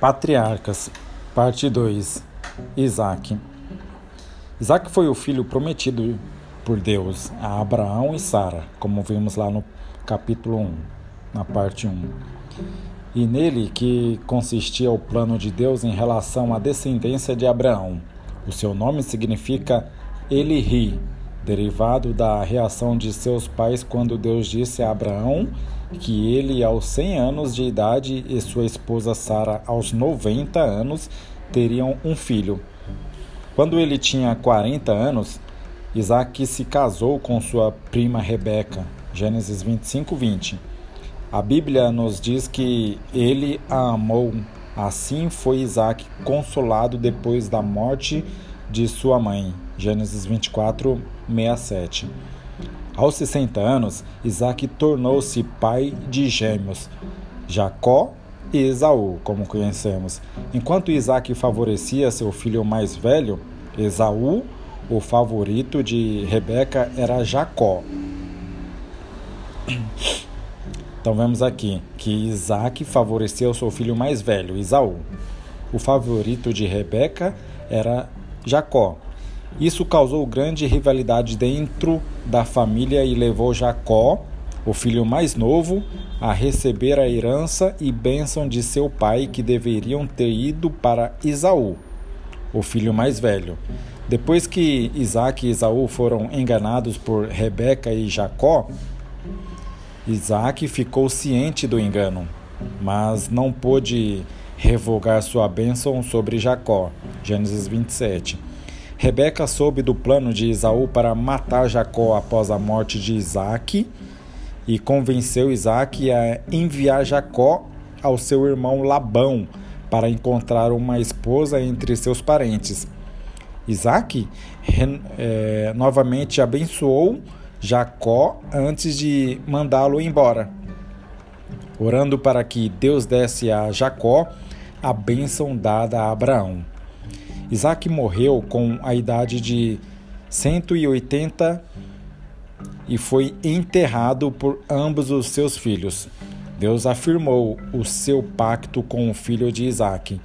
Patriarcas, parte 2 Isaac Isaac foi o filho prometido por Deus a Abraão e Sara, como vimos lá no capítulo 1, na parte 1. E nele que consistia o plano de Deus em relação à descendência de Abraão. O seu nome significa Ele ri, derivado da reação de seus pais quando Deus disse a Abraão que ele, aos 100 anos de idade, e sua esposa Sara, aos 90 anos, teriam um filho. Quando ele tinha 40 anos, Isaac se casou com sua prima Rebeca. Gênesis 25, 20. A Bíblia nos diz que ele a amou. Assim foi Isaac consolado depois da morte de sua mãe. Gênesis 24, 67. Aos 60 anos, Isaac tornou-se pai de gêmeos, Jacó e Esaú, como conhecemos. Enquanto Isaac favorecia seu filho mais velho, Esaú, o favorito de Rebeca, era Jacó. Então vemos aqui que Isaac favoreceu seu filho mais velho, Esaú. O favorito de Rebeca era Jacó. Isso causou grande rivalidade dentro da família e levou Jacó, o filho mais novo, a receber a herança e bênção de seu pai que deveriam ter ido para Isaú, o filho mais velho. Depois que Isaac e Esaú foram enganados por Rebeca e Jacó, Isaac ficou ciente do engano, mas não pôde revogar sua bênção sobre Jacó. Gênesis 27. Rebeca soube do plano de Esaú para matar Jacó após a morte de Isaac e convenceu Isaac a enviar Jacó ao seu irmão Labão para encontrar uma esposa entre seus parentes. Isaac é, novamente abençoou Jacó antes de mandá-lo embora, orando para que Deus desse a Jacó a bênção dada a Abraão. Isaac morreu com a idade de 180 e foi enterrado por ambos os seus filhos. Deus afirmou o seu pacto com o filho de Isaac,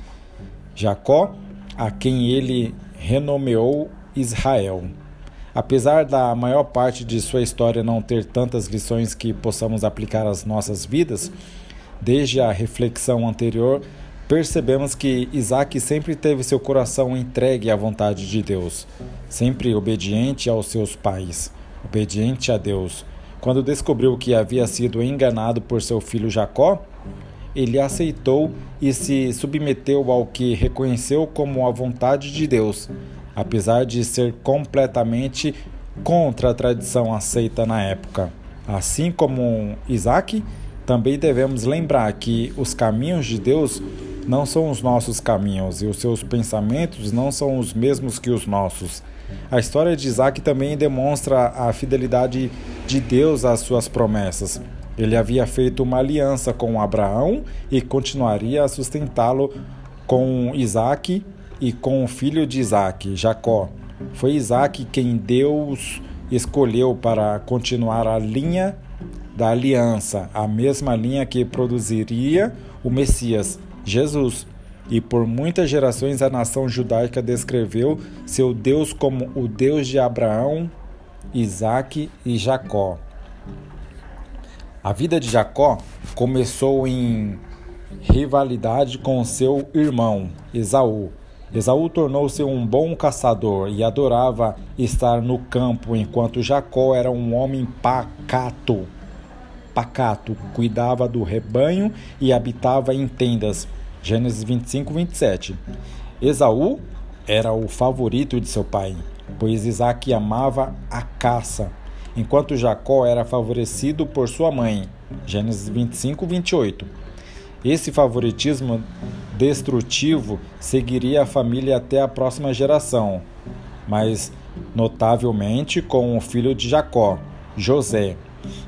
Jacó, a quem ele renomeou Israel. Apesar da maior parte de sua história não ter tantas lições que possamos aplicar às nossas vidas, desde a reflexão anterior, percebemos que Isaac sempre teve seu coração entregue à vontade de Deus, sempre obediente aos seus pais, obediente a Deus. Quando descobriu que havia sido enganado por seu filho Jacó, ele aceitou e se submeteu ao que reconheceu como a vontade de Deus, apesar de ser completamente contra a tradição aceita na época. Assim como Isaac, também devemos lembrar que os caminhos de Deus não são os nossos caminhos e os seus pensamentos não são os mesmos que os nossos. A história de Isaac também demonstra a fidelidade de Deus às suas promessas. Ele havia feito uma aliança com Abraão e continuaria a sustentá-lo com Isaac e com o filho de Isaac, Jacó. Foi Isaac quem Deus escolheu para continuar a linha da aliança, a mesma linha que produziria o Messias, Jesus. E por muitas gerações a nação judaica descreveu seu Deus como o Deus de Abraão, Isaque e Jacó. A vida de Jacó começou em rivalidade com seu irmão Esaú. Esaú tornou-se um bom caçador e adorava estar no campo, enquanto Jacó era um homem pacato pacato, cuidava do rebanho e habitava em tendas. Gênesis 25, 27. Esaú era o favorito de seu pai, pois Isaac amava a caça, enquanto Jacó era favorecido por sua mãe. Gênesis 25, 28. Esse favoritismo destrutivo seguiria a família até a próxima geração, mas notavelmente com o filho de Jacó, José.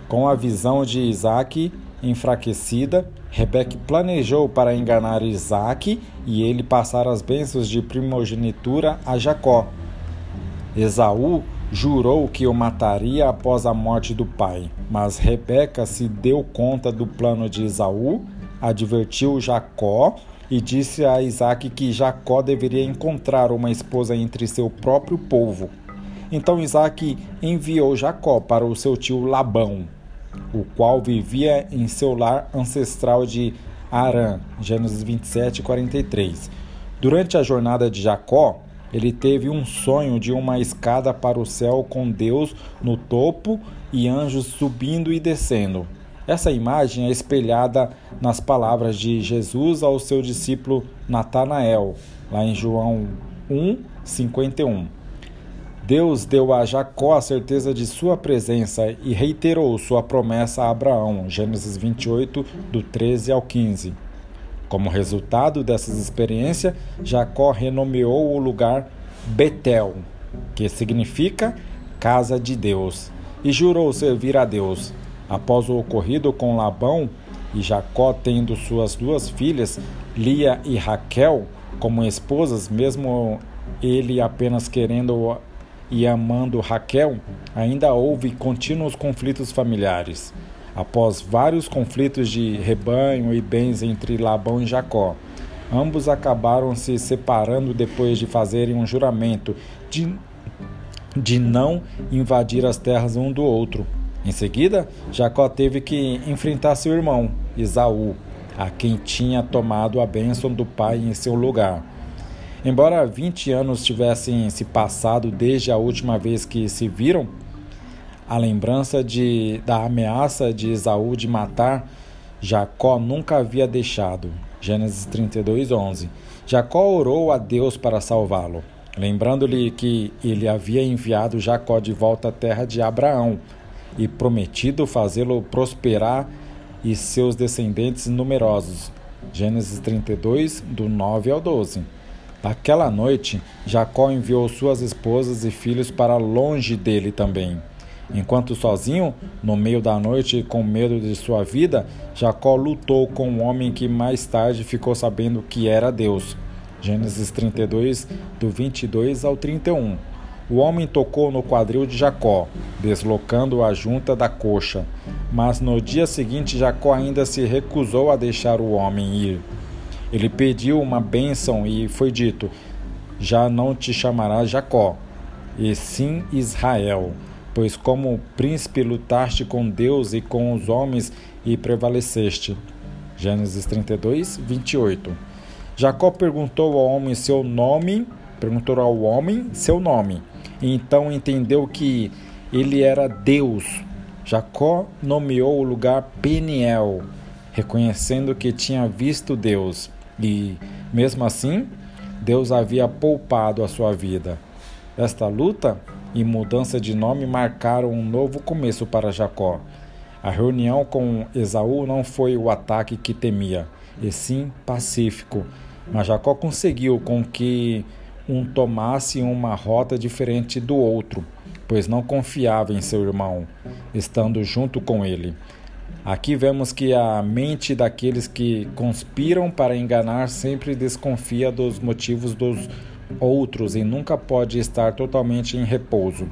Com a visão de Isaac enfraquecida, Rebeca planejou para enganar Isaac e ele passar as bênçãos de primogenitura a Jacó. Esaú jurou que o mataria após a morte do pai, mas Rebeca se deu conta do plano de Esaú, advertiu Jacó e disse a Isaac que Jacó deveria encontrar uma esposa entre seu próprio povo. Então Isaac enviou Jacó para o seu tio Labão, o qual vivia em seu lar ancestral de Arã, Gênesis 27, 43. Durante a jornada de Jacó, ele teve um sonho de uma escada para o céu com Deus no topo e anjos subindo e descendo. Essa imagem é espelhada nas palavras de Jesus ao seu discípulo Natanael, lá em João 1, 51. Deus deu a Jacó a certeza de sua presença e reiterou sua promessa a Abraão, Gênesis 28, do 13 ao 15. Como resultado dessas experiências, Jacó renomeou o lugar Betel, que significa casa de Deus, e jurou servir a Deus. Após o ocorrido com Labão e Jacó tendo suas duas filhas, Lia e Raquel, como esposas, mesmo ele apenas querendo e amando Raquel, ainda houve contínuos conflitos familiares. Após vários conflitos de rebanho e bens entre Labão e Jacó, ambos acabaram se separando depois de fazerem um juramento de, de não invadir as terras um do outro. Em seguida, Jacó teve que enfrentar seu irmão, Esaú, a quem tinha tomado a bênção do pai em seu lugar. Embora 20 anos tivessem se passado desde a última vez que se viram, a lembrança de, da ameaça de Esaú de matar Jacó nunca havia deixado. Gênesis 32, 11. Jacó orou a Deus para salvá-lo, lembrando-lhe que ele havia enviado Jacó de volta à terra de Abraão e prometido fazê-lo prosperar e seus descendentes numerosos. Gênesis 32, do 9 ao 12. Naquela noite, Jacó enviou suas esposas e filhos para longe dele também. Enquanto sozinho, no meio da noite, com medo de sua vida, Jacó lutou com um homem que mais tarde ficou sabendo que era Deus. Gênesis 32, do 22 ao 31. O homem tocou no quadril de Jacó, deslocando a junta da coxa. Mas no dia seguinte, Jacó ainda se recusou a deixar o homem ir. Ele pediu uma bênção e foi dito: Já não te chamarás Jacó, e sim Israel, pois como príncipe lutaste com Deus e com os homens e prevaleceste. Gênesis 32, 28. Jacó perguntou ao homem seu nome, perguntou ao homem seu nome, então entendeu que ele era Deus. Jacó nomeou o lugar Peniel, reconhecendo que tinha visto Deus. E, mesmo assim, Deus havia poupado a sua vida. Esta luta e mudança de nome marcaram um novo começo para Jacó. A reunião com Esaú não foi o ataque que temia, e sim pacífico. Mas Jacó conseguiu com que um tomasse uma rota diferente do outro, pois não confiava em seu irmão, estando junto com ele. Aqui vemos que a mente daqueles que conspiram para enganar sempre desconfia dos motivos dos outros e nunca pode estar totalmente em repouso.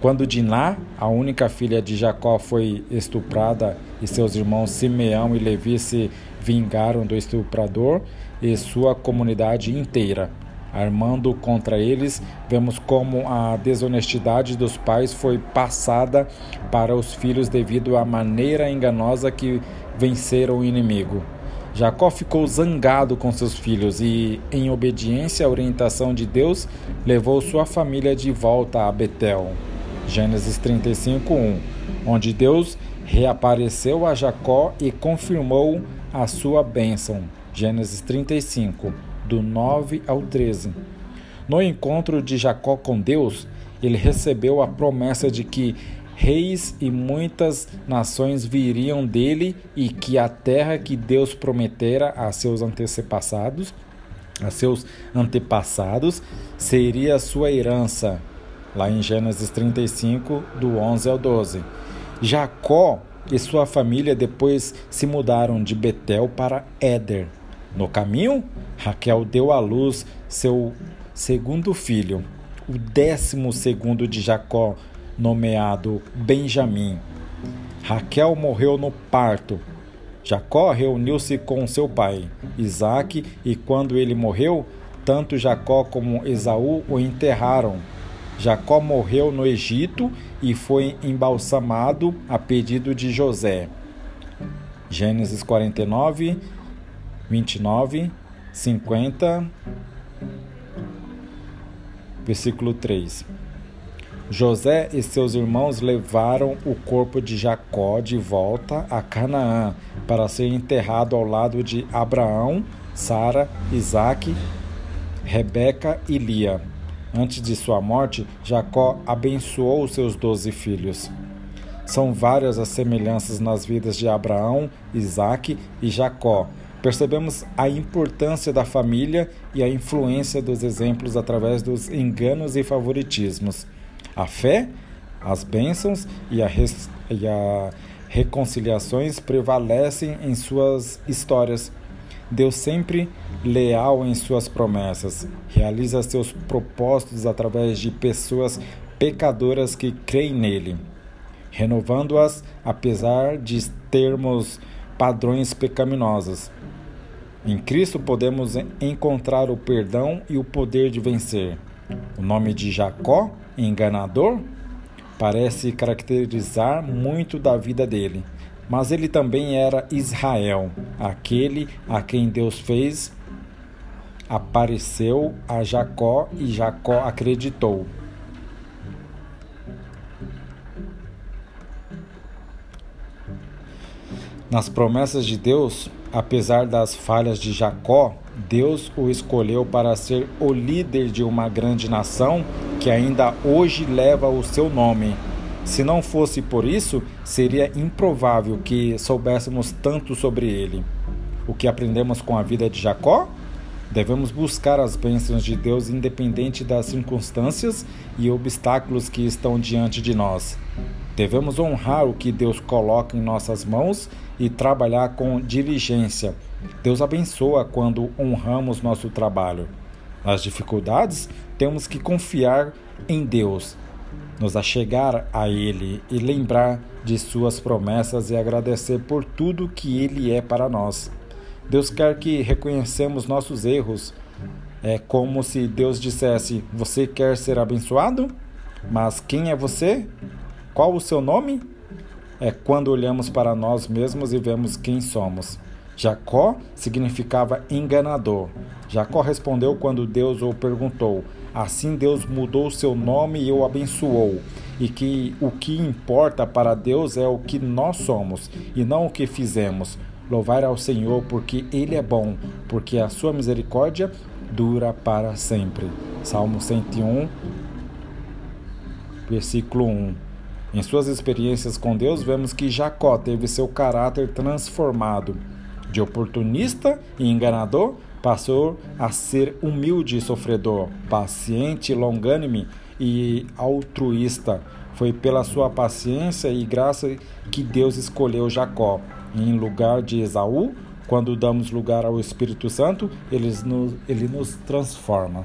Quando Diná, a única filha de Jacó, foi estuprada e seus irmãos Simeão e Levi se vingaram do estuprador e sua comunidade inteira, armando contra eles, vemos como a desonestidade dos pais foi passada para os filhos devido à maneira enganosa que venceram o inimigo. Jacó ficou zangado com seus filhos e, em obediência à orientação de Deus, levou sua família de volta a Betel. Gênesis 35:1, onde Deus reapareceu a Jacó e confirmou a sua bênção. Gênesis 35 do 9 ao 13. No encontro de Jacó com Deus, ele recebeu a promessa de que reis e muitas nações viriam dele e que a terra que Deus prometera a seus antepassados, a seus antepassados, seria sua herança. Lá em Gênesis 35, do 11 ao 12. Jacó e sua família depois se mudaram de Betel para Éder, no caminho, Raquel deu à luz seu segundo filho, o décimo segundo de Jacó, nomeado Benjamim. Raquel morreu no parto. Jacó reuniu-se com seu pai, Isaque, e quando ele morreu, tanto Jacó como Esaú o enterraram. Jacó morreu no Egito e foi embalsamado a pedido de José. Gênesis 49, 29, 50, versículo 3. José e seus irmãos levaram o corpo de Jacó de volta a Canaã para ser enterrado ao lado de Abraão, Sara, Isaque, Rebeca e Lia. Antes de sua morte, Jacó abençoou seus doze filhos. São várias as semelhanças nas vidas de Abraão, Isaque e Jacó. Percebemos a importância da família e a influência dos exemplos através dos enganos e favoritismos. A fé, as bênçãos e a, res, a reconciliações prevalecem em suas histórias. Deus sempre leal em suas promessas, realiza seus propósitos através de pessoas pecadoras que creem nele, renovando-as apesar de termos padrões pecaminosos. Em Cristo podemos encontrar o perdão e o poder de vencer. O nome de Jacó enganador parece caracterizar muito da vida dele. Mas ele também era Israel, aquele a quem Deus fez apareceu a Jacó e Jacó acreditou. Nas promessas de Deus, apesar das falhas de Jacó, Deus o escolheu para ser o líder de uma grande nação que ainda hoje leva o seu nome. Se não fosse por isso, seria improvável que soubéssemos tanto sobre ele. O que aprendemos com a vida de Jacó? Devemos buscar as bênçãos de Deus independente das circunstâncias e obstáculos que estão diante de nós. Devemos honrar o que Deus coloca em nossas mãos e trabalhar com diligência. Deus abençoa quando honramos nosso trabalho. Nas dificuldades, temos que confiar em Deus, nos achegar a Ele e lembrar de Suas promessas e agradecer por tudo que Ele é para nós. Deus quer que reconhecemos nossos erros. É como se Deus dissesse: Você quer ser abençoado? Mas quem é você? Qual o seu nome? É quando olhamos para nós mesmos e vemos quem somos. Jacó significava enganador. Jacó respondeu quando Deus o perguntou. Assim Deus mudou seu nome e o abençoou. E que o que importa para Deus é o que nós somos e não o que fizemos. Louvar ao Senhor porque ele é bom, porque a sua misericórdia dura para sempre. Salmo 101, versículo 1. Em suas experiências com Deus, vemos que Jacó teve seu caráter transformado de oportunista e enganador, passou a ser humilde e sofredor, paciente, longânime e altruísta. Foi pela sua paciência e graça que Deus escolheu Jacó. Em lugar de Esaú, quando damos lugar ao Espírito Santo, ele nos, ele nos transforma.